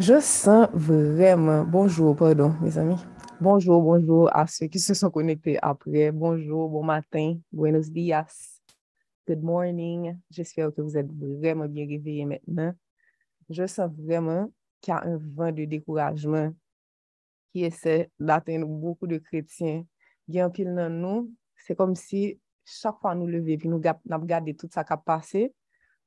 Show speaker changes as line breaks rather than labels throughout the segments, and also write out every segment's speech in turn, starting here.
Je sens vraiment, bonjour, pardon, mes amis. Bonjour, bonjour à ceux qui se sont connectés après. Bonjour, bon matin, buenos días, good morning. J'espère que vous êtes vraiment bien réveillés maintenant. Je sens vraiment qu'il y a un vent de découragement qui essaie d'atteindre beaucoup de chrétiens. Il y a un pile dans nous, c'est comme si chaque fois nous lever puis nous regarder tout ça qui a passé,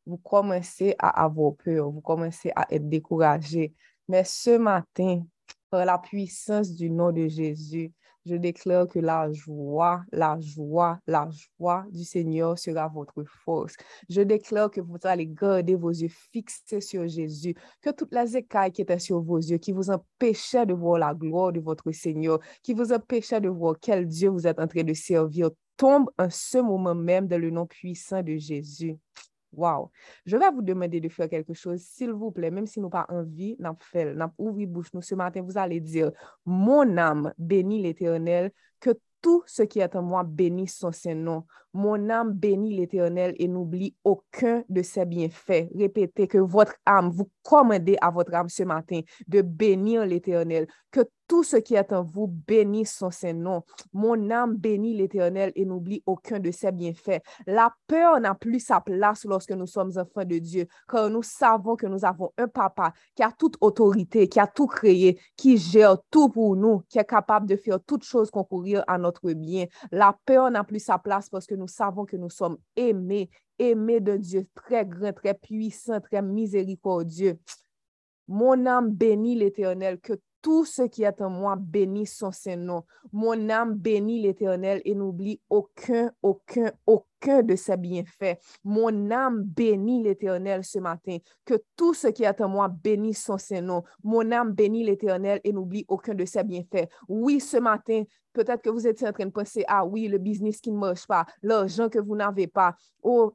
vous commencez à avoir peur, vous commencez à être découragé. Mais ce matin, par la puissance du nom de Jésus, je déclare que la joie, la joie, la joie du Seigneur sera votre force. Je déclare que vous allez garder vos yeux fixés sur Jésus, que toutes les écailles qui étaient sur vos yeux, qui vous empêchaient de voir la gloire de votre Seigneur, qui vous empêchaient de voir quel Dieu vous êtes en train de servir, tombent en ce moment même dans le nom puissant de Jésus. Wow, je vais vous demander de faire quelque chose, s'il vous plaît, même si nous pas envie, n'a fait, n'a ouvri bouche nous ce matin, vous allez dire, mon âme bénit l'éternel, que tout ce qui est en moi bénisse son Saint-Nom. Mon âme bénit l'éternel et n'oublie aucun de ses bienfaits. Répétez que votre âme, vous commandez à votre âme ce matin de bénir l'éternel, que tout ce qui est en vous bénisse son Saint-Nom. Mon âme bénit l'Éternel et n'oublie aucun de ses bienfaits. La peur n'a plus sa place lorsque nous sommes enfants de Dieu, car nous savons que nous avons un papa qui a toute autorité, qui a tout créé, qui gère tout pour nous, qui est capable de faire toutes choses concourir à notre bien. La peur n'a plus sa place parce que nous savons que nous sommes aimés, aimés de Dieu, très grand, très puissant, très miséricordieux. Mon âme bénit l'Éternel, que tout ce qui est en moi bénisse son Saint-Nom. Mon âme bénit l'Éternel et n'oublie aucun, aucun, aucun de ses bienfaits. Mon âme bénit l'Éternel ce matin. Que tout ce qui est en moi bénisse son Saint-Nom. Mon âme bénit l'Éternel et n'oublie aucun de ses bienfaits. Oui, ce matin, peut-être que vous êtes en train de penser, ah oui, le business qui ne marche pas, l'argent que vous n'avez pas. Oh,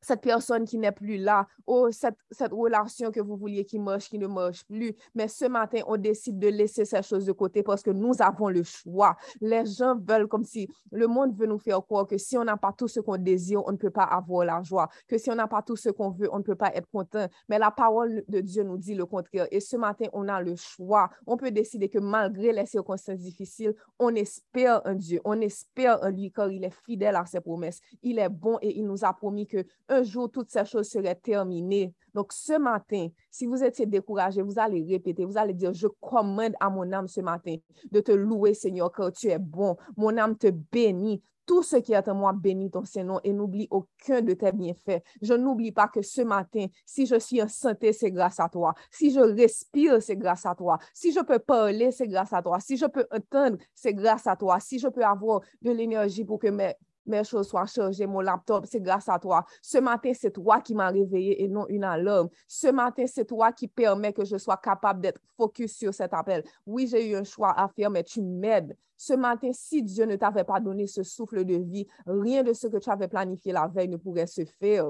cette personne qui n'est plus là, ou cette, relation que vous vouliez qui marche, qui ne marche plus. Mais ce matin, on décide de laisser ces choses de côté parce que nous avons le choix. Les gens veulent comme si le monde veut nous faire croire que si on n'a pas tout ce qu'on désire, on ne peut pas avoir la joie. Que si on n'a pas tout ce qu'on veut, on ne peut pas être content. Mais la parole de Dieu nous dit le contraire. Et ce matin, on a le choix. On peut décider que malgré les circonstances difficiles, on espère en Dieu. On espère en lui car il est fidèle à ses promesses. Il est bon et il nous a promis que un jour, toutes ces choses seraient terminées. Donc, ce matin, si vous étiez découragé, vous allez répéter, vous allez dire, je commande à mon âme ce matin de te louer, Seigneur, car tu es bon. Mon âme te bénit. Tout ce qui est en moi bénit ton Saint-Nom et n'oublie aucun de tes bienfaits. Je n'oublie pas que ce matin, si je suis en santé, c'est grâce à toi. Si je respire, c'est grâce à toi. Si je peux parler, c'est grâce à toi. Si je peux entendre, c'est grâce à toi. Si je peux avoir de l'énergie pour que mes mes choses soient chargées, mon laptop, c'est grâce à toi. Ce matin, c'est toi qui m'as réveillé et non une alarme. Ce matin, c'est toi qui permet que je sois capable d'être focus sur cet appel. Oui, j'ai eu un choix à faire, mais tu m'aides. Ce matin, si Dieu ne t'avait pas donné ce souffle de vie, rien de ce que tu avais planifié la veille ne pourrait se faire.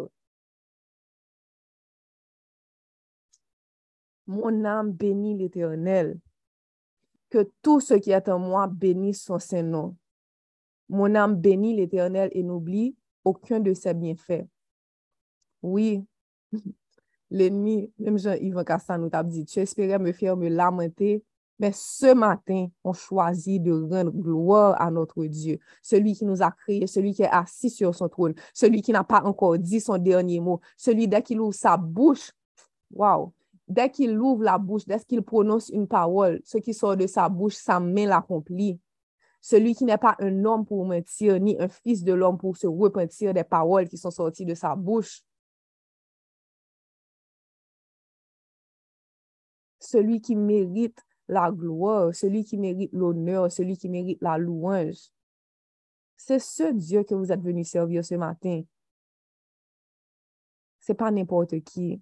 Mon âme bénit l'Éternel. Que tout ce qui est en moi bénisse son Saint-Nom. Mon âme bénit l'Éternel et n'oublie aucun de ses bienfaits. Oui, l'ennemi, même Jean-Yves Castan nous a dit, tu espérais me faire me lamenter, mais ce matin, on choisit de rendre gloire à notre Dieu, celui qui nous a créés, celui qui est assis sur son trône, celui qui n'a pas encore dit son dernier mot, celui dès qu'il ouvre sa bouche, wow, dès qu'il ouvre la bouche, dès qu'il prononce une parole, ce qui sort de sa bouche, sa main l'accomplit celui qui n'est pas un homme pour mentir, ni un fils de l'homme pour se repentir des paroles qui sont sorties de sa bouche. Celui qui mérite la gloire, celui qui mérite l'honneur, celui qui mérite la louange. C'est ce Dieu que vous êtes venu servir ce matin. C'est pas n'importe qui.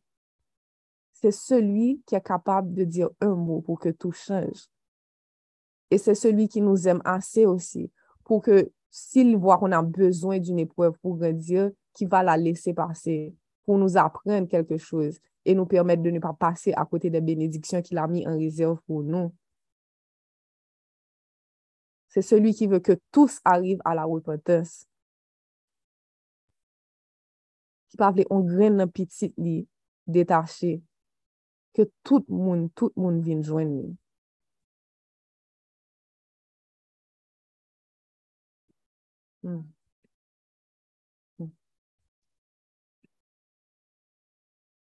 C'est celui qui est capable de dire un mot pour que tout change. Et c'est celui qui nous aime assez aussi pour que s'il voit qu'on a besoin d'une épreuve pour grandir, qu'il va la laisser passer pour nous apprendre quelque chose et nous permettre de ne pas passer à côté des bénédictions qu'il a mis en réserve pour nous. C'est celui qui veut que tous arrivent à la repentance. Qui parle on graine dans petit lit détaché. Que tout le monde, tout le monde vienne joindre nous. Mm. Mm.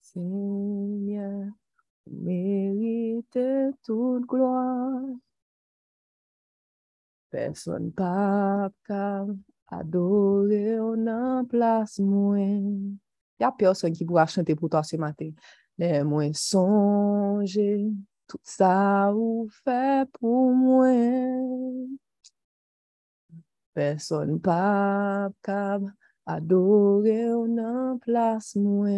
Seigneur, mérite toute gloire. Personne pas capable adorer en place moins. Il n'y a personne qui pourra chanter pour toi ce matin. Les moins songer, tout ça ou fait pour moi. Personne pas capable adorer en place moi.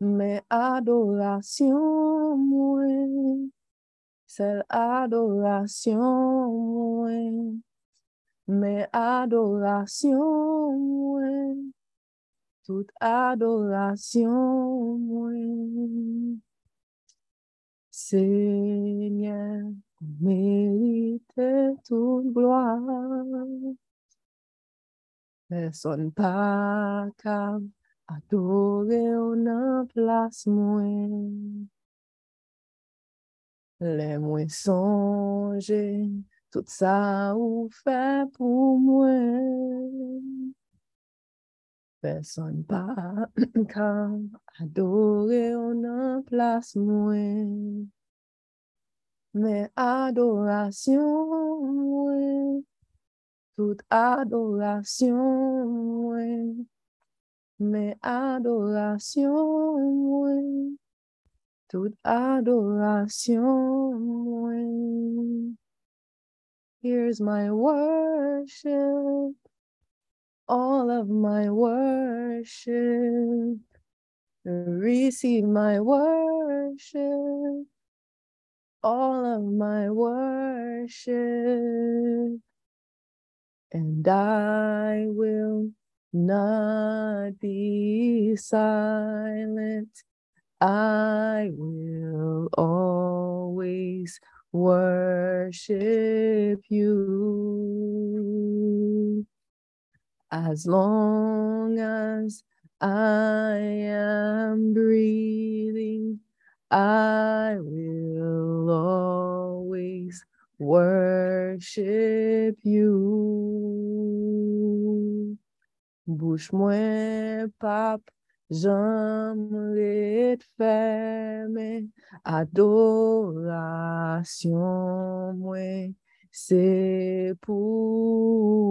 Mais adoration moi, c'est adoration moi. Mais adoration moi, toute adoration moi. Seigneur, mérite gloire. Personne pas capable adorer en place moi. Les moins songer tout ça ou fait pour moi. Personne pas capable adorer en place moi. Mais adoration toute adoration. Mais adoration toute adoration. Here's my worship, all of my worship. Receive my worship, all of my worship. And I will not be silent. I will always worship you as long as I am breathing. I will always worship you. Bouche moins pape, j'aimerais te fermer. Adoration, moi, c'est pour.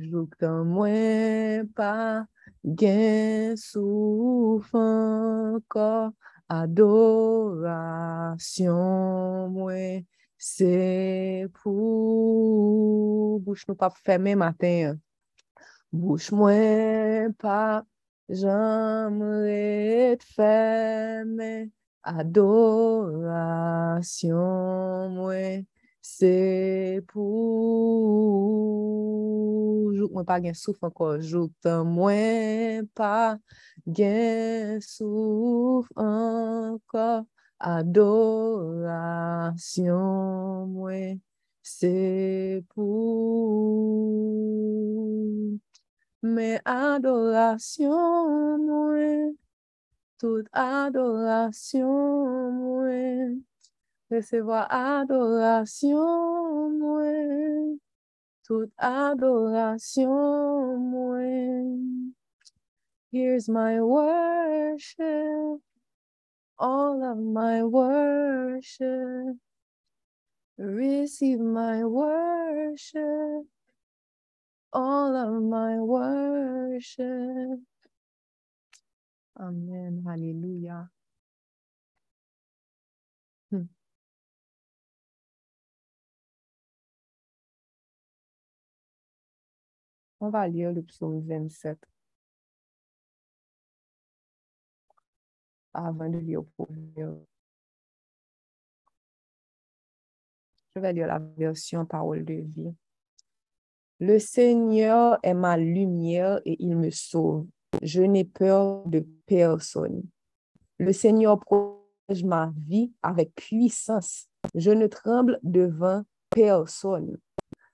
Jouk tan mwen pa gen souf anko Adorasyon mwen se pou. Bouch nou pa fèmè maten Bouch mwen pa jamre fèmè Adorasyon mwen Se pou jouk mwen pa gen souf anko, jouk tan mwen pa gen souf anko, adorasyon mwen se pou. Men adorasyon mwen, tout adorasyon mwen. Recevoir adoration, moi. Toute adoration, moi. Here's my worship, all of my worship. Receive my worship, all of my worship. Amen. Hallelujah. On va lire le psaume 27 avant de lire pour Je vais lire la version parole de vie. Le Seigneur est ma lumière et il me sauve. Je n'ai peur de personne. Le Seigneur protège ma vie avec puissance. Je ne tremble devant personne.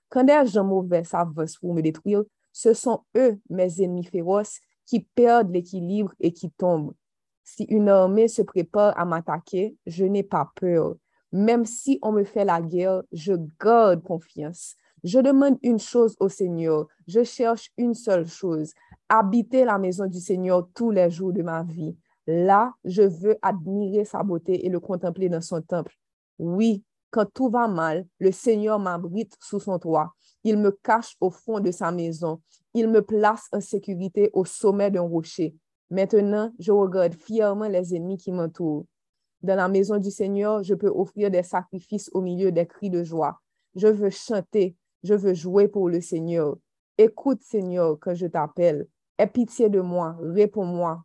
Quand des gens mauvais s'avancent pour me détruire, ce sont eux, mes ennemis féroces, qui perdent l'équilibre et qui tombent. Si une armée se prépare à m'attaquer, je n'ai pas peur. Même si on me fait la guerre, je garde confiance. Je demande une chose au Seigneur. Je cherche une seule chose, habiter la maison du Seigneur tous les jours de ma vie. Là, je veux admirer sa beauté et le contempler dans son temple. Oui, quand tout va mal, le Seigneur m'abrite sous son toit. Il me cache au fond de sa maison. Il me place en sécurité au sommet d'un rocher. Maintenant, je regarde fièrement les ennemis qui m'entourent. Dans la maison du Seigneur, je peux offrir des sacrifices au milieu des cris de joie. Je veux chanter, je veux jouer pour le Seigneur. Écoute, Seigneur, quand je t'appelle. Aie pitié de moi, réponds-moi.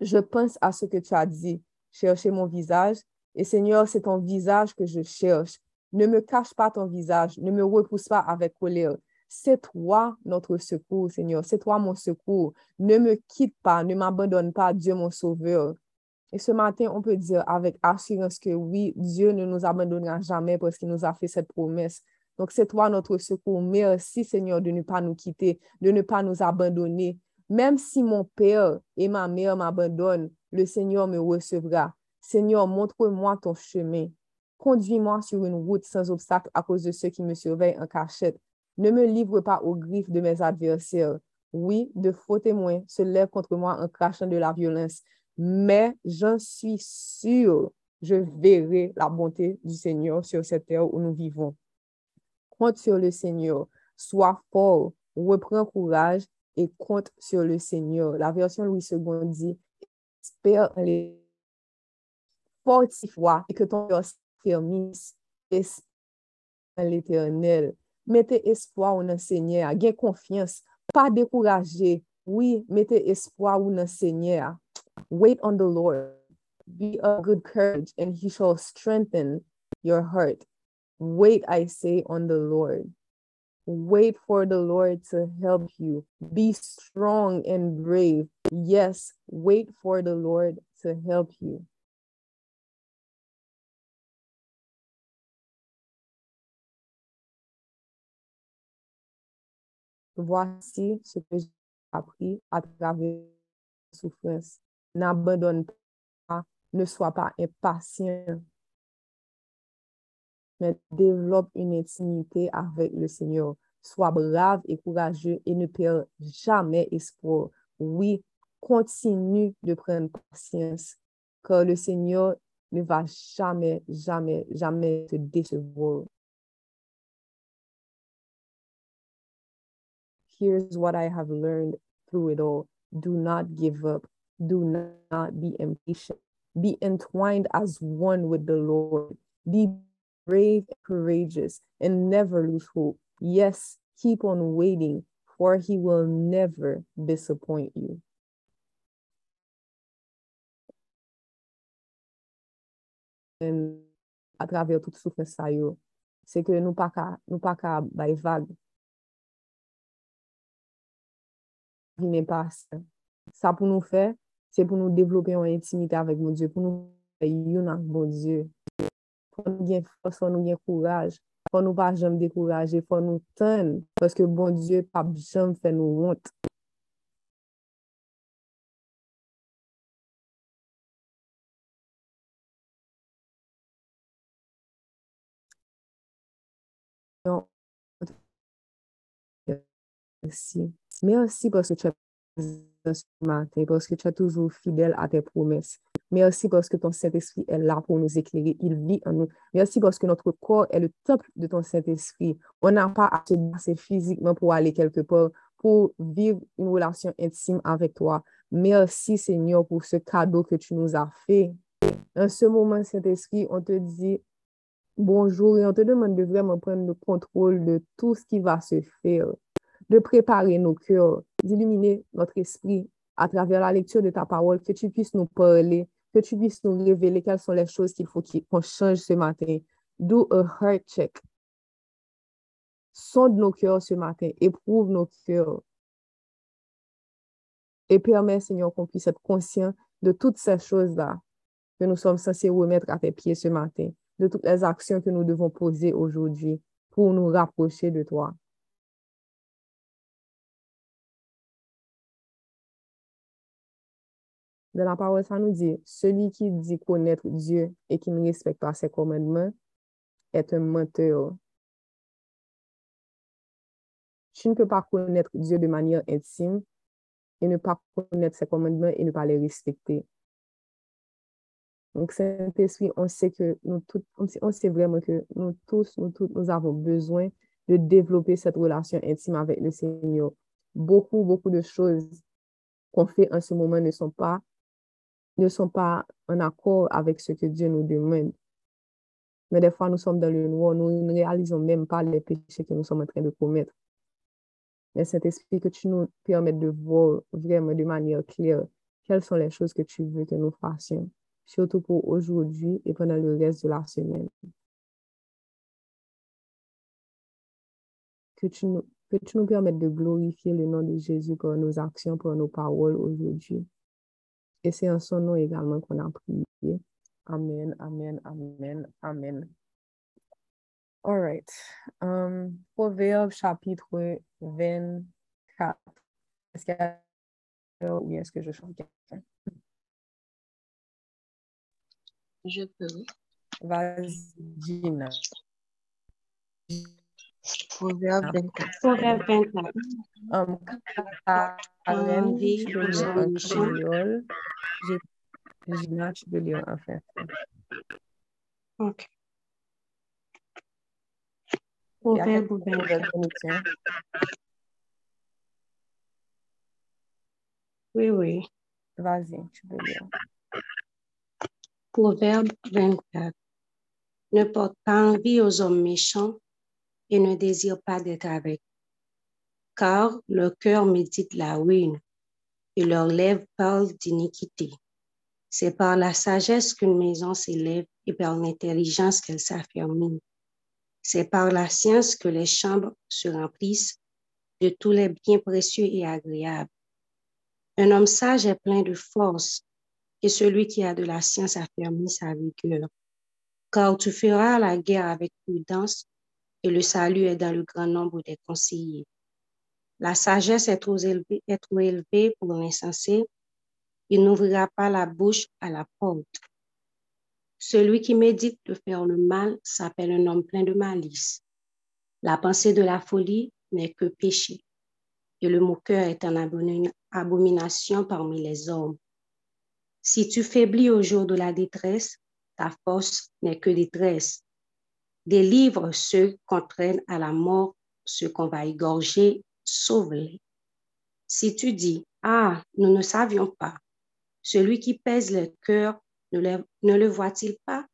Je pense à ce que tu as dit. Cherchez mon visage et Seigneur, c'est ton visage que je cherche. Ne me cache pas ton visage, ne me repousse pas avec colère. C'est toi notre secours, Seigneur. C'est toi mon secours. Ne me quitte pas, ne m'abandonne pas, Dieu mon sauveur. Et ce matin, on peut dire avec assurance que oui, Dieu ne nous abandonnera jamais parce qu'il nous a fait cette promesse. Donc, c'est toi notre secours. Merci, Seigneur, de ne pas nous quitter, de ne pas nous abandonner. Même si mon père et ma mère m'abandonnent, le Seigneur me recevra. Seigneur, montre-moi ton chemin. Conduis-moi sur une route sans obstacle à cause de ceux qui me surveillent en cachette. Ne me livre pas aux griffes de mes adversaires. Oui, de faux témoins se lèvent contre moi en crachant de la violence, mais j'en suis sûr, je verrai la bonté du Seigneur sur cette terre où nous vivons. Compte sur le Seigneur, sois fort, reprends courage et compte sur le Seigneur. La version Louis II dit, espère en les fortifie et que ton cœur fermisse en l'éternel. Mettez espoir en Seigneur, gain confiance, pas décourager. Oui, mettez espoir en Seigneur. Wait on the Lord. Be of good courage, and he shall strengthen your heart. Wait, I say, on the Lord. Wait for the Lord to help you. Be strong and brave. Yes, wait for the Lord to help you. Voici ce que j'ai appris à travers la souffrance. N'abandonne pas, ne sois pas impatient, mais développe une intimité avec le Seigneur. Sois brave et courageux et ne perds jamais espoir. Oui, continue de prendre patience, car le Seigneur ne va jamais, jamais, jamais te décevoir. Here's what I have learned through it all. Do not give up. Do not be impatient. Be entwined as one with the Lord. Be brave and courageous and never lose hope. Yes, keep on waiting, for he will never disappoint you. And à travers toute souffrance c'est que nous pas nous pas qu'à vague n'est pas ça. Ça pour nous faire, c'est pour nous développer en intimité avec mon Dieu, pour nous faire avec mon Dieu. Pour nous gagner force, pour nous gagner courage, pour nous pas jamais décourager, pour nous tendre, parce que bon Dieu pas jamais fait nous honte. Merci. Merci parce que tu es ce matin, parce que tu es toujours fidèle à tes promesses. Merci parce que ton Saint-Esprit est là pour nous éclairer. Il vit en nous. Merci parce que notre corps est le temple de ton Saint-Esprit. On n'a pas à se passer physiquement pour aller quelque part, pour vivre une relation intime avec toi. Merci Seigneur pour ce cadeau que tu nous as fait. En ce moment, Saint-Esprit, on te dit bonjour et on te demande de vraiment prendre le contrôle de tout ce qui va se faire de préparer nos cœurs, d'illuminer notre esprit à travers la lecture de ta parole, que tu puisses nous parler, que tu puisses nous révéler quelles sont les choses qu'il faut qu'on change ce matin. Do a heart check. Sonde nos cœurs ce matin, éprouve nos cœurs. Et permets, Seigneur, qu'on puisse être conscient de toutes ces choses-là que nous sommes censés remettre à tes pieds ce matin, de toutes les actions que nous devons poser aujourd'hui pour nous rapprocher de toi. Dans la parole, ça nous dit, celui qui dit connaître Dieu et qui ne respecte pas ses commandements est un menteur. Tu ne peux pas connaître Dieu de manière intime et ne pas connaître ses commandements et ne pas les respecter. Donc, Saint-Esprit, on sait que nous tous, on sait vraiment que nous tous, nous tous, nous avons besoin de développer cette relation intime avec le Seigneur. Beaucoup, beaucoup de choses qu'on fait en ce moment ne sont pas, ne sont pas en accord avec ce que Dieu nous demande. Mais des fois, nous sommes dans le noir, nous ne réalisons même pas les péchés que nous sommes en train de commettre. Mais Saint-Esprit, que tu nous permettes de voir vraiment de manière claire quelles sont les choses que tu veux que nous fassions, surtout pour aujourd'hui et pendant le reste de la semaine. Que tu nous, que tu nous permettes de glorifier le nom de Jésus par nos actions, par nos paroles aujourd'hui. Et c'est en son nom également qu'on a prié. Amen, amen, amen, amen. All right. Um, Proverbe chapitre 24. Est-ce qu'il y a ou bien est-ce que je change quelqu'un?
Je peux.
Vas-y, Gina.
Proverbe 24. Proverbe 24.
Um, en créole? Gina, tu peux lire en français.
OK. Proverbe 24. Oui, oui.
Vas-y, tu peux lire.
Proverbe 24. Ne porte pas envie aux hommes méchants et ne désire pas d'être avec, car leur cœur médite la ruine et leurs lèvres parlent d'iniquité. C'est par la sagesse qu'une maison s'élève et par l'intelligence qu'elle s'affermit. C'est par la science que les chambres se remplissent de tous les biens précieux et agréables. Un homme sage est plein de force et celui qui a de la science affermit sa vigueur. Car tu feras la guerre avec prudence et le salut est dans le grand nombre des conseillers. La sagesse est trop élevée, pour l'insensé. Il n'ouvrira pas la bouche à la porte. Celui qui médite de faire le mal s'appelle un homme plein de malice. La pensée de la folie n'est que péché, et le moqueur est en abomination parmi les hommes. Si tu faiblis au jour de la détresse, ta force n'est que détresse. Délivre ceux qu'on traîne à la mort, ceux qu'on va égorger, sauve-les. Si tu dis, Ah, nous ne savions pas, celui qui pèse le cœur ne le, voit-il pas?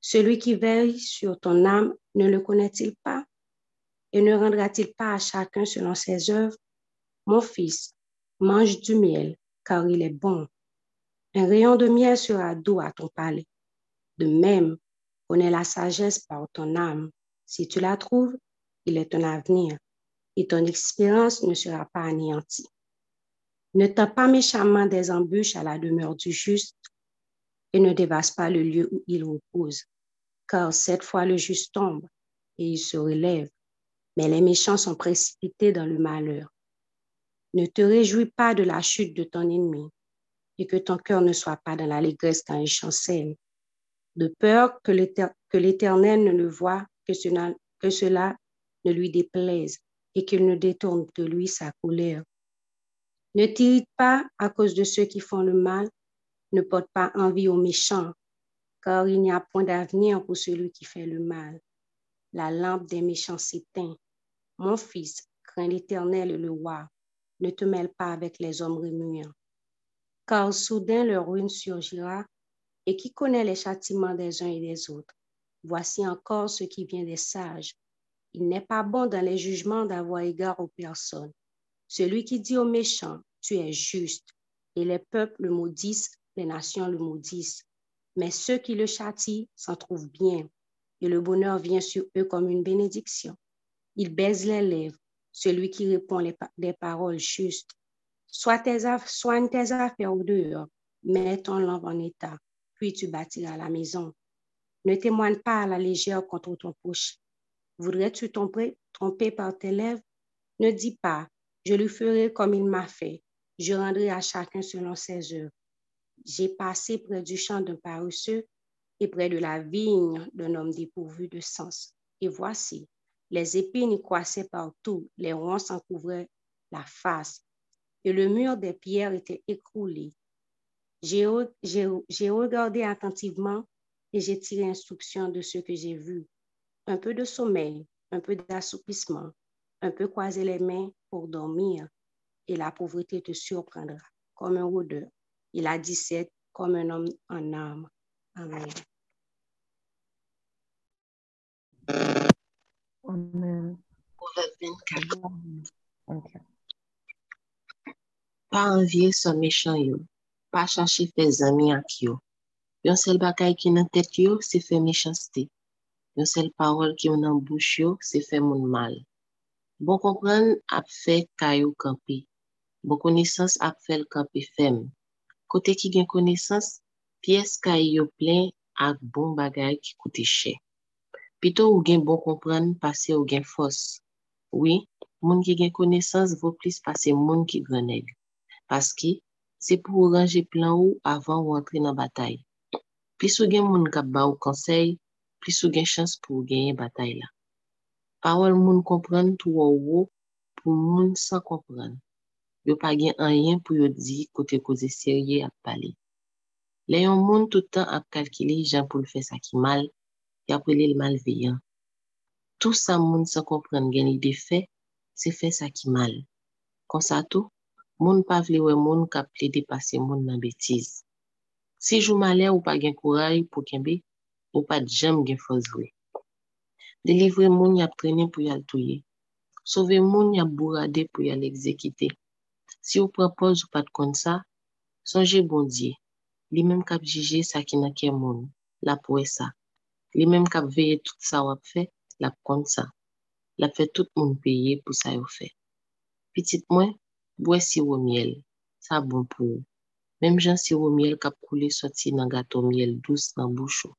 Celui qui veille sur ton âme ne le connaît-il pas? Et ne rendra-t-il pas à chacun selon ses œuvres? Mon fils, mange du miel, car il est bon. Un rayon de miel sera doux à ton palais. De même, connais la sagesse par ton âme. Si tu la trouves, il est ton avenir, et ton expérience ne sera pas anéantie. Ne tends pas méchamment des embûches à la demeure du juste, et ne dévaste pas le lieu où il repose. Car cette fois le juste tombe et il se relève, mais les méchants sont précipités dans le malheur. Ne te réjouis pas de la chute de ton ennemi et que ton cœur ne soit pas dans l'allégresse quand il chancelle, de peur que l'Éternel ne le voie, que cela ne lui déplaise et qu'il ne détourne de lui sa colère. Ne t'irrite pas à cause de ceux qui font le mal, ne porte pas envie aux méchants, car il n'y a point d'avenir pour celui qui fait le mal. La lampe des méchants s'éteint. Mon fils, crains l'Éternel et le roi. Ne te mêle pas avec les hommes remuants, car soudain leur ruine surgira, et qui connaît les châtiments des uns et des autres? Voici encore ce qui vient des sages. Il n'est pas bon dans les jugements d'avoir égard aux personnes. Celui qui dit aux méchants, tu es juste, et les peuples le maudissent les nations le maudissent. Mais ceux qui le châtient s'en trouvent bien, et le bonheur vient sur eux comme une bénédiction. Ils baisent les lèvres, celui qui répond des paroles justes. Sois tes, soigne tes affaires au mets ton lampe en état, puis tu bâtiras la maison. Ne témoigne pas à la légère contre ton proche. Voudrais-tu tromper, par tes lèvres? Ne dis pas, je lui ferai comme il m'a fait, je rendrai à chacun selon ses œuvres. j'ai passé près du champ d'un paresseux et près de la vigne d'un homme dépourvu de sens. Et voici, les épines croissaient partout, les ronces en couvraient la face, et le mur des pierres était écroulé. J'ai regardé attentivement et j'ai tiré instruction de ce que j'ai vu. Un peu de sommeil, un peu d'assoupissement, un peu croiser les mains pour dormir, et la pauvreté te surprendra comme un rôdeur. Il a 17 comme un homme en âme. Amen.
Amen.
Okay. Pa anvye son mechan yo, pa chache fe zami ak yo. Yon sel bakay ki nan tet yo, se fe. yon sel parol ki yon nan bouch yo, se fe moun mal. Bon kompren ap fe kayo kampi. Bon konesans ap fel kampi fem. Kote ki gen konesans, piyes kayou plen ak bon bagay ki koute che. Pito ou gen bon kompren, pase ou gen fos. Oui, moun ki gen konesans, vo plis pase moun ki greneg. Paske, se pou ou range plan ou avan ou antre nan batay. Plis ou gen moun kap ba ou konsey, plis ou gen chans pou genye batay la. Pawol moun kompren tou ou ou pou moun san kompren. Yo pa gen anyen pou yo di kote koze serye ap pale. Le yon moun toutan ap kalkile jan pou l fè sa ki mal, ya pou li l mal veyan. Tout sa moun san kompren gen li de fè, se fè sa ki mal. Konsa tou, moun pa vle we moun kap le depase moun nan betiz. Si jou male ou pa gen kouray pou kenbe, ou pa djem gen fos vwe. Delivre moun yap trene pou yal touye. Sove moun yap bourade pou yal ekzekite. Si ou propose ou pat kon sa, sonje bondye. Li menm kap jije sa ki na ke moun, la pou e sa. Li menm kap veye tout sa wap fe, la pou kon sa. La fe tout moun peye pou sa yo fe. Pitit mwen, bwe siwo miel, sa bon pou yo. Mem jan siwo miel kap koule soti nan gato miel douz nan bouchou.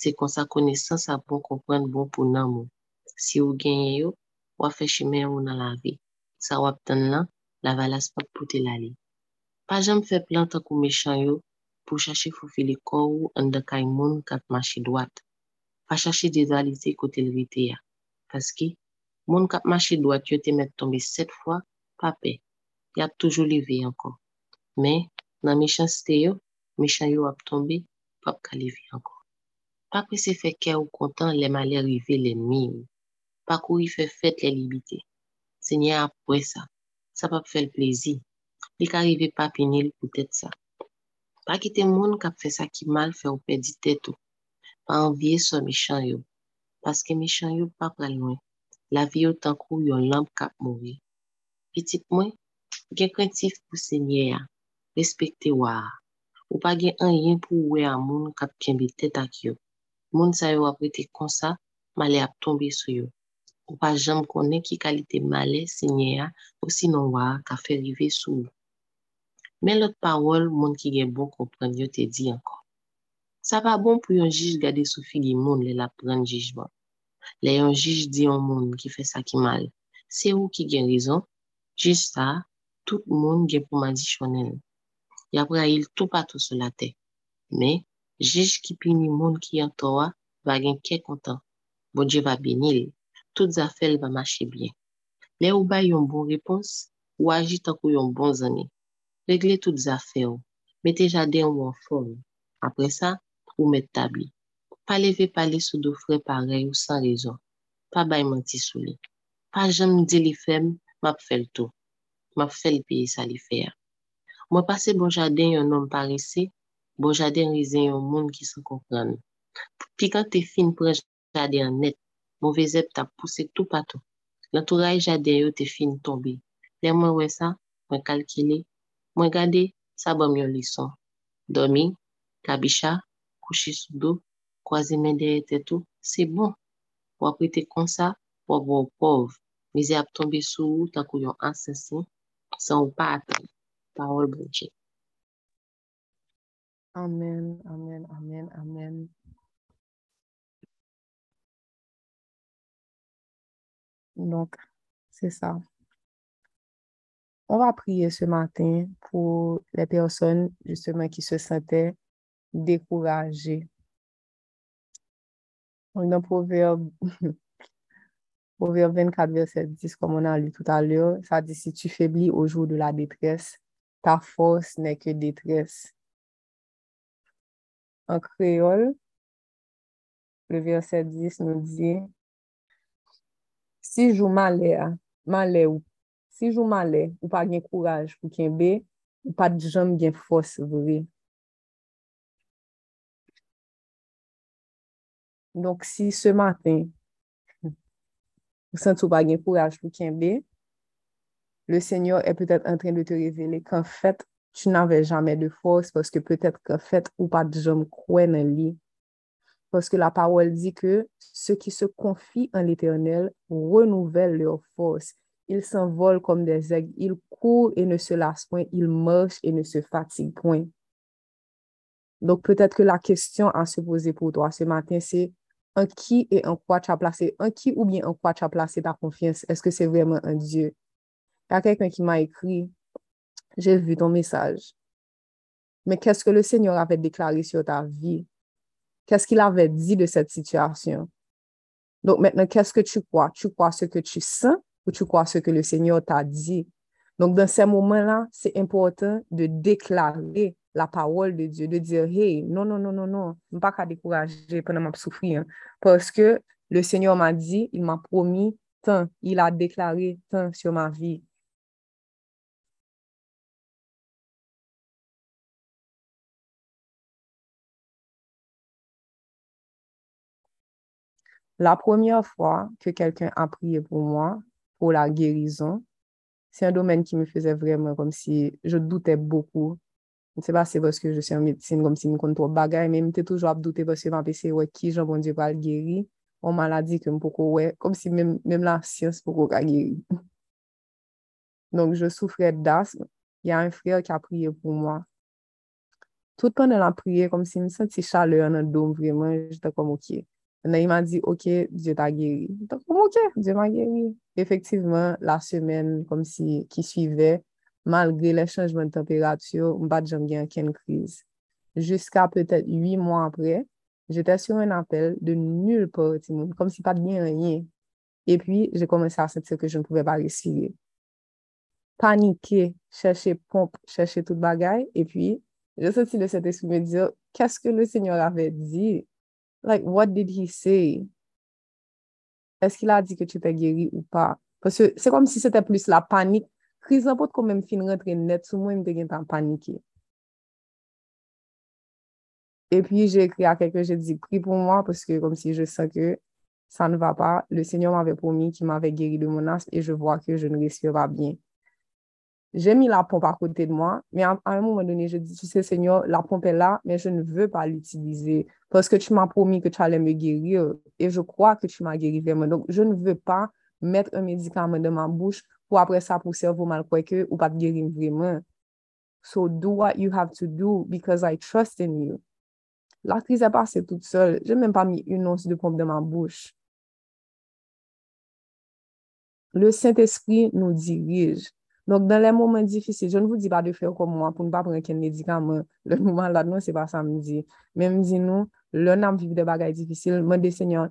Se kon sa konesan sa bon kompren bon pou nan mou. Si ou genye yo, wap fèche men ou nan la vi. Sa wap ten lan, la valas pa pote la li. Pa jan m fè planta kou mechan yo, pou chache fufili kou an de kay moun kat machi dwat. Pa chache dezalize kote lwite ya. Paski, moun kat machi dwat yo te met tombe set fwa, pa pe. y ap toujou li ve ankon. Men, nan mechansite yo, mechan yo pap ka li ve ankon. Pa kwe se fe kè ou kontan le male rive lè mim. Pa kwe fè fèt lè libitè. Se nye apwe sa. Sa pa l plezi. Li ka rive pa pinil pou tèt sa. Pa kite moun kap fe sa ki mal fe ou pedi tèt ou. Pa anvye so mechan yo. Paske mechan yo pa pral mwen. La vi yo tankou yon lamp kap mouvi. Petit mwen, gen krentif pou se nye ya. Respekte waa. Ou pa gen an yen pou we a moun kap kenbe tèt ak yo. moun sa yo aprete konsa, male ap tombe sou yo. Ou pa jam konen ki kalite male se nye a, ou sinon wa ka fe rive sou yo. Men lot parol, moun ki gen bon kompren yo te di ankon. Sa pa bon pou yon jij gade sou figi moun le la pren jijman. Bon. Le yon jij di yon moun ki fe sa ki mal. Se ou ki gen rizon, jij sa, tout moun gen pou madi chonel. Ya pra il tou patou sou la te. Men, Jij ki pini moun ki yon towa, va gen ke kontan. Bon Dje va benil, tout zafel va mache bien. Le ou bay yon bon repons, ou aji tankou yon bon zane. Regle tout zafel, mette jade yon moun form. Apre sa, ou met tabli. Pa leve pale sou do fre parey ou san rezon. Pa bay manti sou li. Pa jem di li fem, map fel tou. Map fel piye sa li fer. Mwen pase bon jade yon nom parese, Bon jaden rizen yon moun ki san kompran. Pi kan te fin pran jaden net, moun vezep ta pousse tout patou. Lantoura jaden yo te fin tombe. Le mwen we sa, mwen kalkile, mwen gade, sa bom yon lison. Domi, kabisha, kouchi sou do, kwa zemen deye tetou, se bon. Wap rete konsa, wap wap pov. Mize ap tombe sou ou takou yon ansensin, san ou pa atan. Parol bonche.
Amen, amen, amen, amen. Donc, c'est ça. on va prier ce matin pour les personnes justement qui se sentaient découragées. Dans Proverbe, Proverbe 24, verset 10, comme on a lu tout à l'heure, ça dit, si tu faiblis au jour de la détresse, ta force n'est que détresse. En créole, le verset 10 nous dit, si jou malè, malè ou, si jou malè, ou pa gen kouraj pou ken ou pa di jom gen fos vre. Donk si se maten, ou sent ou pa gen kouraj pou ken le Seigneur est peut-être en train de te révéler qu'en fait, tu n'avais jamais de force parce que peut-être qu'en fait, ou pas de jambes croient en lui. Parce que la parole dit que ceux qui se confient en l'éternel renouvellent leur force. Ils s'envolent comme des aigles, ils courent et ne se lassent point, ils marchent et ne se fatiguent point. Donc peut-être que la question à se poser pour toi ce matin, c'est en qui et en quoi tu as placé, en qui ou bien en quoi tu as placé ta confiance? Est-ce que c'est vraiment un Dieu? Il y a quelqu'un qui m'a écrit, j'ai vu ton message. Mais qu'est-ce que le Seigneur avait déclaré sur ta vie? Qu'est-ce qu'il avait dit de cette situation? Donc maintenant, qu'est-ce que tu crois? Tu crois ce que tu sens ou tu crois ce que le Seigneur t'a dit? Donc dans ces moments-là, c'est important de déclarer la parole de Dieu, de dire, hey, non, non, non, non, non, je ne pas qu'à décourager pendant ma souffrir. Parce que le Seigneur m'a dit, il m'a promis tant, il a déclaré tant sur ma vie. La première fois que quelqu'un a prié pour moi, pour la guérison, c'est un domaine qui me faisait vraiment comme si je doutais beaucoup. Je ne sais pas si c'est parce que je suis un médecin, comme si je me compte trop bagaille, mais je me toujours à douter parce que je me ouais, qui Jean bon Dieu va le guérir, en maladie que je ouais, comme si même, même la science pour guérir. Donc, je souffrais d'asthme. Il y a un frère qui a prié pour moi. Tout le temps, elle a prié comme si je me sentais chaleur dans le dos, vraiment, j'étais comme OK. Il m'a dit, OK, Dieu t'a guéri. Donc, OK, Dieu m'a guéri. Effectivement, la semaine comme si, qui suivait, malgré les changements de température, je n'ai jamais aucune crise. Jusqu'à peut-être huit mois après, j'étais sur un appel de nulle part, comme si pas de bien rien. Et puis, j'ai commencé à sentir que je ne pouvais pas respirer. Paniquer, chercher pompe, chercher toute bagaille. Et puis, j'ai senti le Saint-Esprit me dire, qu'est-ce que le Seigneur avait dit? like, what did he say? Esk il a di ke tu te geri ou pa? Pwese se kom si se te plus la panik, kriz nan pot kon men fin rentre net sou mwen mte gen tan panike. E pi jè ekri a keke, jè di, pri pou mwa, pweske kom si je sa ke sa ne va pa, le senyor m'ave promi ki m'ave geri de mon asp, e je vwa ke je ne respira bien. J'ai mis la pompe à côté de moi, mais à, un moment donné, je dis, tu sais, Seigneur, la pompe est là, mais je ne veux pas l'utiliser parce que tu m'as promis que tu allais me guérir et je crois que tu m'as guéri vraiment. Donc, je ne veux pas mettre un médicament dans ma bouche pour après ça, pour cerveau mal quoi que ou pas te guérir vraiment. So, do what you have to do because I trust in you. La crise est passée toute seule. Je n'ai même pas mis une once de pompe dans ma bouche. Le Saint-Esprit nous dirige. Donc, dans les moments difficiles, je ne vous dis pas de faire comme moi pour ne pas prendre qu'un médicament. Le moment là, non, c'est pas ça me dit. Mais me dit, non, le nom vivre des bagailles difficiles, me dit, Seigneur,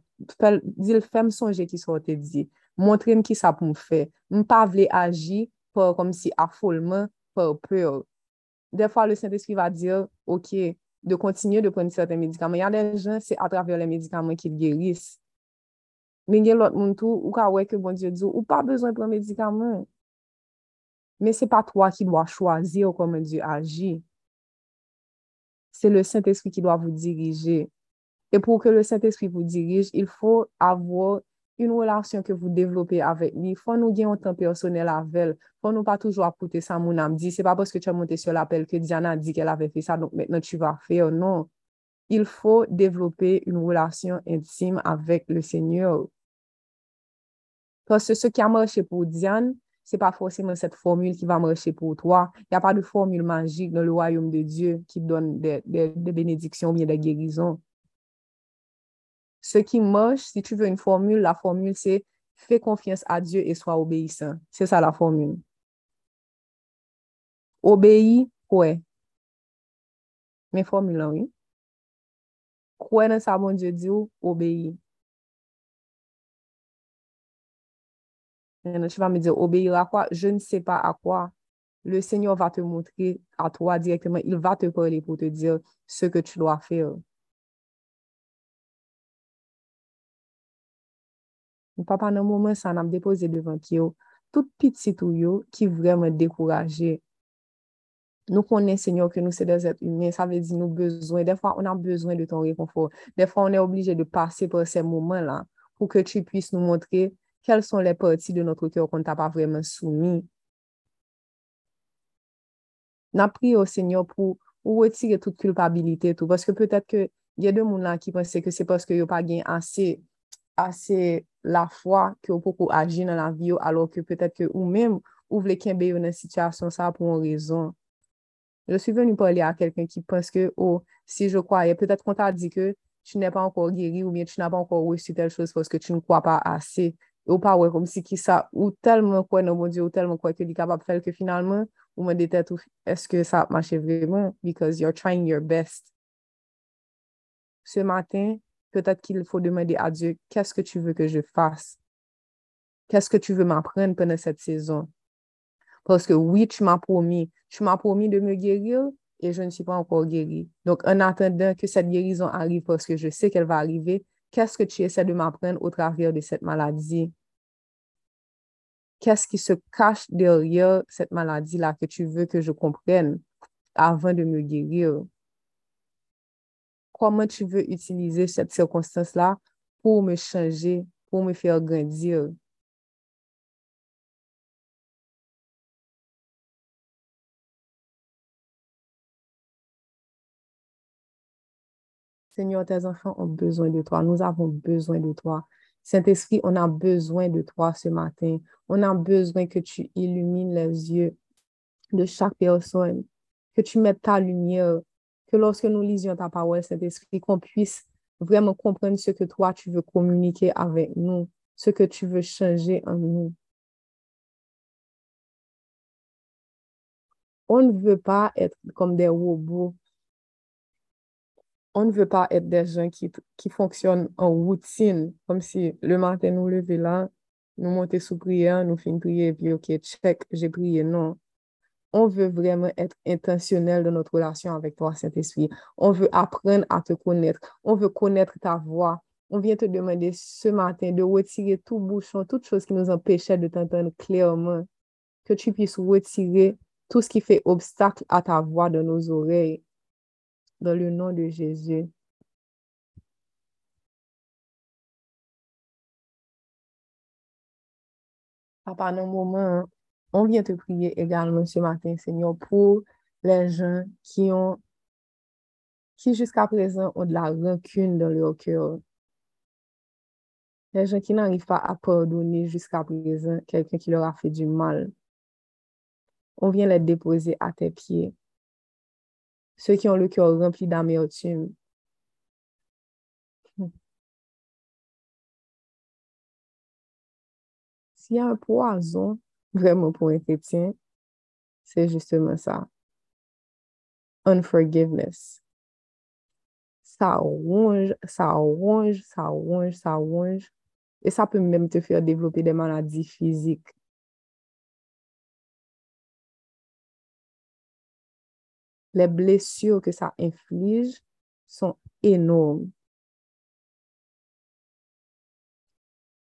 dis-le, fais-moi songer qui soit te dit. Montre-moi qui ça pour me faire. Je pas agir pour, comme si affolement, par peur. Des fois, le Saint-Esprit va dire, OK, de continuer de prendre certains médicaments. Il y a des gens, c'est à travers les médicaments qu'ils guérissent. Mais il y a l'autre monde tout, ou qu'à ouais que bon Dieu dit, ou pas besoin de prendre médicaments. Mais ce n'est pas toi qui dois choisir comment Dieu agit. C'est le Saint-Esprit qui doit vous diriger. Et pour que le Saint-Esprit vous dirige, il faut avoir une relation que vous développez avec lui. Il faut nous gagner un temps personnel avec elle. Il faut nous pas toujours apporter ça, mon âme dit. C'est pas parce que tu as monté sur l'appel que Diana a dit qu'elle avait fait ça, donc maintenant tu vas faire. Non. Il faut développer une relation intime avec le Seigneur. Parce que ce qui a marché pour Diane, c'est pas forcément cette formule qui va marcher pour toi. Il n'y a pas de formule magique dans le royaume de Dieu qui donne des, bénédictions ou bien des guérisons. Ce qui marche, si tu veux une formule, la formule, c'est fais confiance à Dieu et sois obéissant. C'est ça la formule. Obéi, kwe. Men formula, oui. Kwe nan sa bon Dieu di ou, tu vas me dire, obéir à quoi? Je ne sais pas à quoi. Le Seigneur va te montrer à toi directement. Il va te parler pour te dire ce que tu dois faire. Papa, nan moumen sa nam depose devan ki yo, tout pitit ou yo ki vremen dekouraje. Nou konen, Seigneur, ke nou se de zet humen, sa ve di nou bezwen. De fwa, on an bezwen de ton rekonfor. De fwa, on e oblije de pase por se moumen la, pou ke tu pwis nou montre quelles sont les parties de notre cœur qu'on n'a pas vraiment soumis. N'a prié au Seigneur pour, pour retirer toute culpabilité, tout, parce que peut-être que y a de moun là qui pensent que c'est parce que yo pas gain assez, assez la foi que yo pou agir dans la vie, alors que peut-être que ou même ou vle kembe yo nan situation ça pour une raison. Je suis venu parler à quelqu'un qui pense que, oh, si je croyais, peut-être qu'on t'a dit que tu n'es pas encore guéri ou bien tu n'as pas encore reçu telle chose parce que tu ne crois pas assez. Ou pa we kom si ki sa, ou telman kwen nan bon di, ou telman kwen ke li kapap fel ke finalman, ou men detet ou eske sa mache vremen, because you're trying your best. Se maten, peut-être qu'il faut demander à Dieu, qu'est-ce que tu veux que je fasse? Qu'est-ce que tu veux m'apprendre pendant cette saison? Parce que oui, tu m'as promis, tu m'as promis de me guérir et je ne suis pas encore guérie. Donc, en attendant que cette guérison arrive, parce que je sais qu'elle va arriver, qu'est-ce que tu essaies de m'apprendre au travers de cette maladie? Qu'est-ce qui se cache derrière cette maladie-là que tu veux que je comprenne avant de me guérir? comment tu veux utiliser cette circonstance-là pour me changer, pour me faire grandir? Seigneur, tes enfants ont besoin de toi. Nous avons besoin de toi. Saint-Esprit, on a besoin de toi ce matin. On a besoin que tu illumines les yeux de chaque personne, que tu mettes ta lumière que lorsque nous lisions ta parole, Saint-Esprit, qu'on puisse vraiment comprendre ce que toi, tu veux communiquer avec nous, ce que tu veux changer en nous. On ne veut pas être comme des robots. On ne veut pas être des gens qui, qui fonctionnent en routine, comme si le matin nous lever là, nous monter sous prière, nous finir prier, puis ok, check, j'ai prié. Non on veut vraiment être intentionnel dans notre relation avec toi, Saint-Esprit. On veut apprendre à te connaître. On veut connaître ta voix. On vient te demander ce matin de retirer tout bouchon, toute chose qui nous empêchait de t'entendre clairement. Que tu puisses retirer tout ce qui fait obstacle à ta voix dans nos oreilles. Dans le nom de Jésus. Papa, un moment, on vient te prier également ce matin, Seigneur, pour les gens qui ont, qui jusqu'à présent ont de la rancune dans leur cœur. Les gens qui n'arrivent pas à pardonner jusqu'à présent quelqu'un qui leur a fait du mal. On vient les déposer à tes pieds. Ceux qui ont le cœur rempli d'amertume. S'il y a un poison vraiment pour un chrétien, c'est justement ça. Unforgiveness. Ça ronge, ça ronge, ça ronge, ça ronge. Et ça peut même te faire développer des maladies physiques. les blessures que ça inflige sont énormes.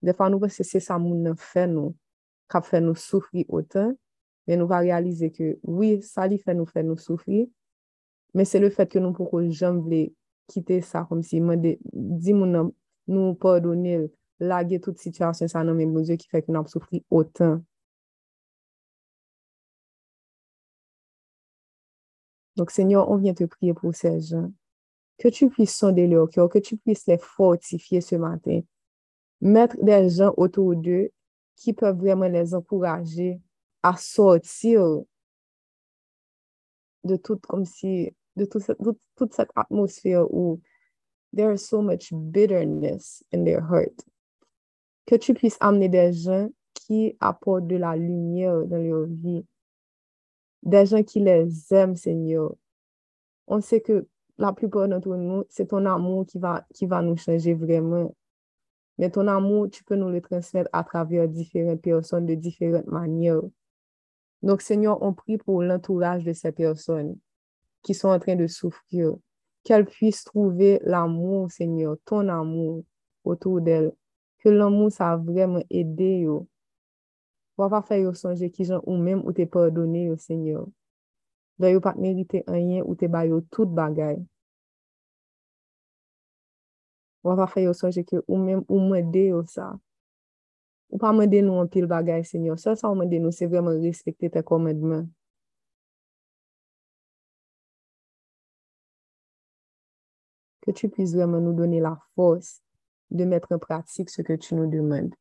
Des fois, nous pensons que c'est ça nous fait nous, qui fait nous souffrir autant, mais nous va réaliser que oui, ça lui fait nous faire nous souffrir, mais c'est le fait que nous pourrons jamais quitter ça comme si nous nous pardonner, laguer toute situation, ça non, mais mon Dieu qui fait que nous souffrir autant. Donc, Seigneur, on vient te prier pour ces gens. Que tu puisses sonder leur cœur, que tu puisses les fortifier ce matin. Mettre des gens autour d'eux qui peuvent vraiment les encourager à sortir de tout comme si de toute toute cette atmosphère où there is so much bitterness in their heart. Que tu puisses amener des gens qui apportent de la lumière dans leur vie. Des gens qui les aiment, Seigneur. On sait que la plupart d'entre nous, c'est ton amour qui va, qui va nous changer vraiment. Mais ton amour, tu peux nous le transmettre à travers différentes personnes de différentes manières. Donc, Seigneur, on prie pour l'entourage de ces personnes qui sont en train de souffrir, qu'elles puissent trouver l'amour, Seigneur, ton amour autour d'elles, que l'amour, ça a vraiment aidé, yo. Wap pa fè yo sonje ki jan ou mèm ou te pardonne yo senyor. Da yo pat merite anyen ou te bayo tout bagay. Wap pa fè yo sonje ki ou mèm ou mwede yo sa. Ou pa mwede nou an pil bagay senyor. Sel sa ou mwede nou se vreman respekte te komedman. que tu puisses vraiment nous donner la force de mettre en pratique ce que tu nous demandes.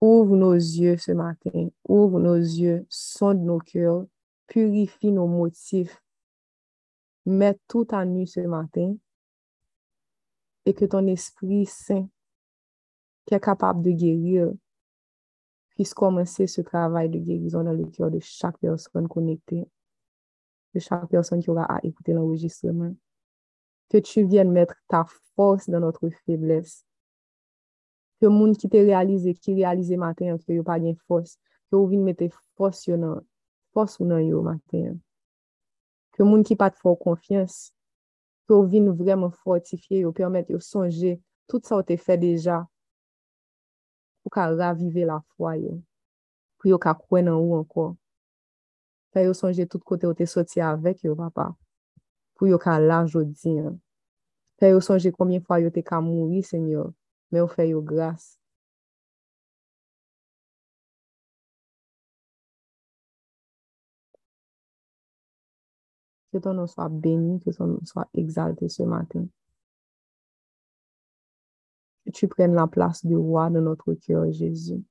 Ouvre nos yeux ce matin, ouvre nos yeux, sonde nos cœurs, purifie nos motifs, mets tout à nu ce matin et que ton Esprit Saint qui est capable de guérir puisse commencer ce travail de guérison dans le cœur de chaque personne connectée, de chaque personne qui aura à écouter l'enregistrement. Que tu viennes mettre ta force dans notre faiblesse. ke moun ki te realize, ki realize maten yo, ki yo pa gen fos, ki yo vin mette fos yo nan, fos ou nan yo maten yo. Ke moun ki pat fò konfians, ki yo vin vreman fortifiye, yo permette yo sonje, tout sa ou te fè deja, pou ka ravive la fwa yo, pou yo ka kwen nan ou anko. Fè yo sonje tout kote ou te soti avèk yo papa, pou yo ka la jodi. Fè yo sonje konbyen fwa yo te ka mouri, semyo, mais yo fait yo grâce. Que ton nom soit béni, que ton nom soit exalté ce matin. Que tu prennes la place de roi dans notre cœur, Jésus.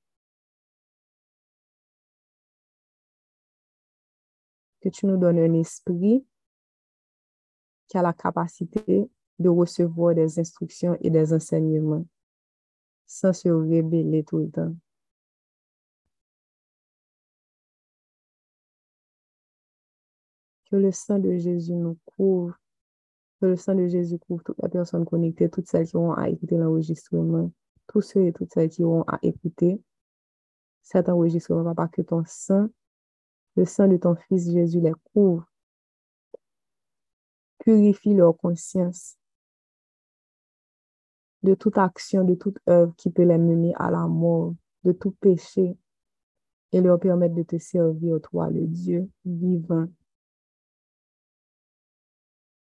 Que tu nous donnes un esprit qui a la capacité de recevoir des instructions et des enseignements sans se rébeller tout le temps. Que le sang de Jésus nous couvre. Que le sang de Jésus couvre toutes les personnes connectées, toutes celles qui auront à écouter l'enregistrement, tous ceux et toutes celles qui auront à écouter cet enregistrement, papa, que ton sang, le sang de ton Fils Jésus les couvre, purifie leur conscience de toute action, de toute œuvre qui peut les mener à la mort, de tout péché, et leur permettre de te servir, toi, le Dieu vivant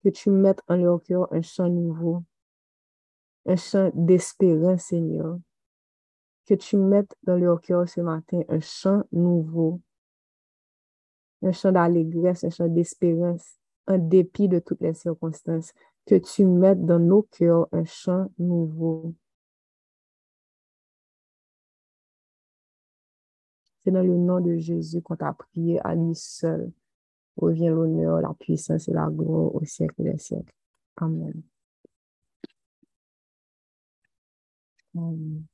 que tu mettes en leur cœur un chant nouveau, un chant d'espérance, Seigneur. Que tu mettes dans leur cœur ce matin un chant nouveau, un chant d'allégresse, un chant d'espérance, en dépit de toutes les circonstances. Que tu mettes dans nos cœurs un chant nouveau. C'est dans le nom de Jésus qu'on t'a prié à lui seul revient l'honneur, la puissance et la gloire au siècle des siècles. Amen. Amen.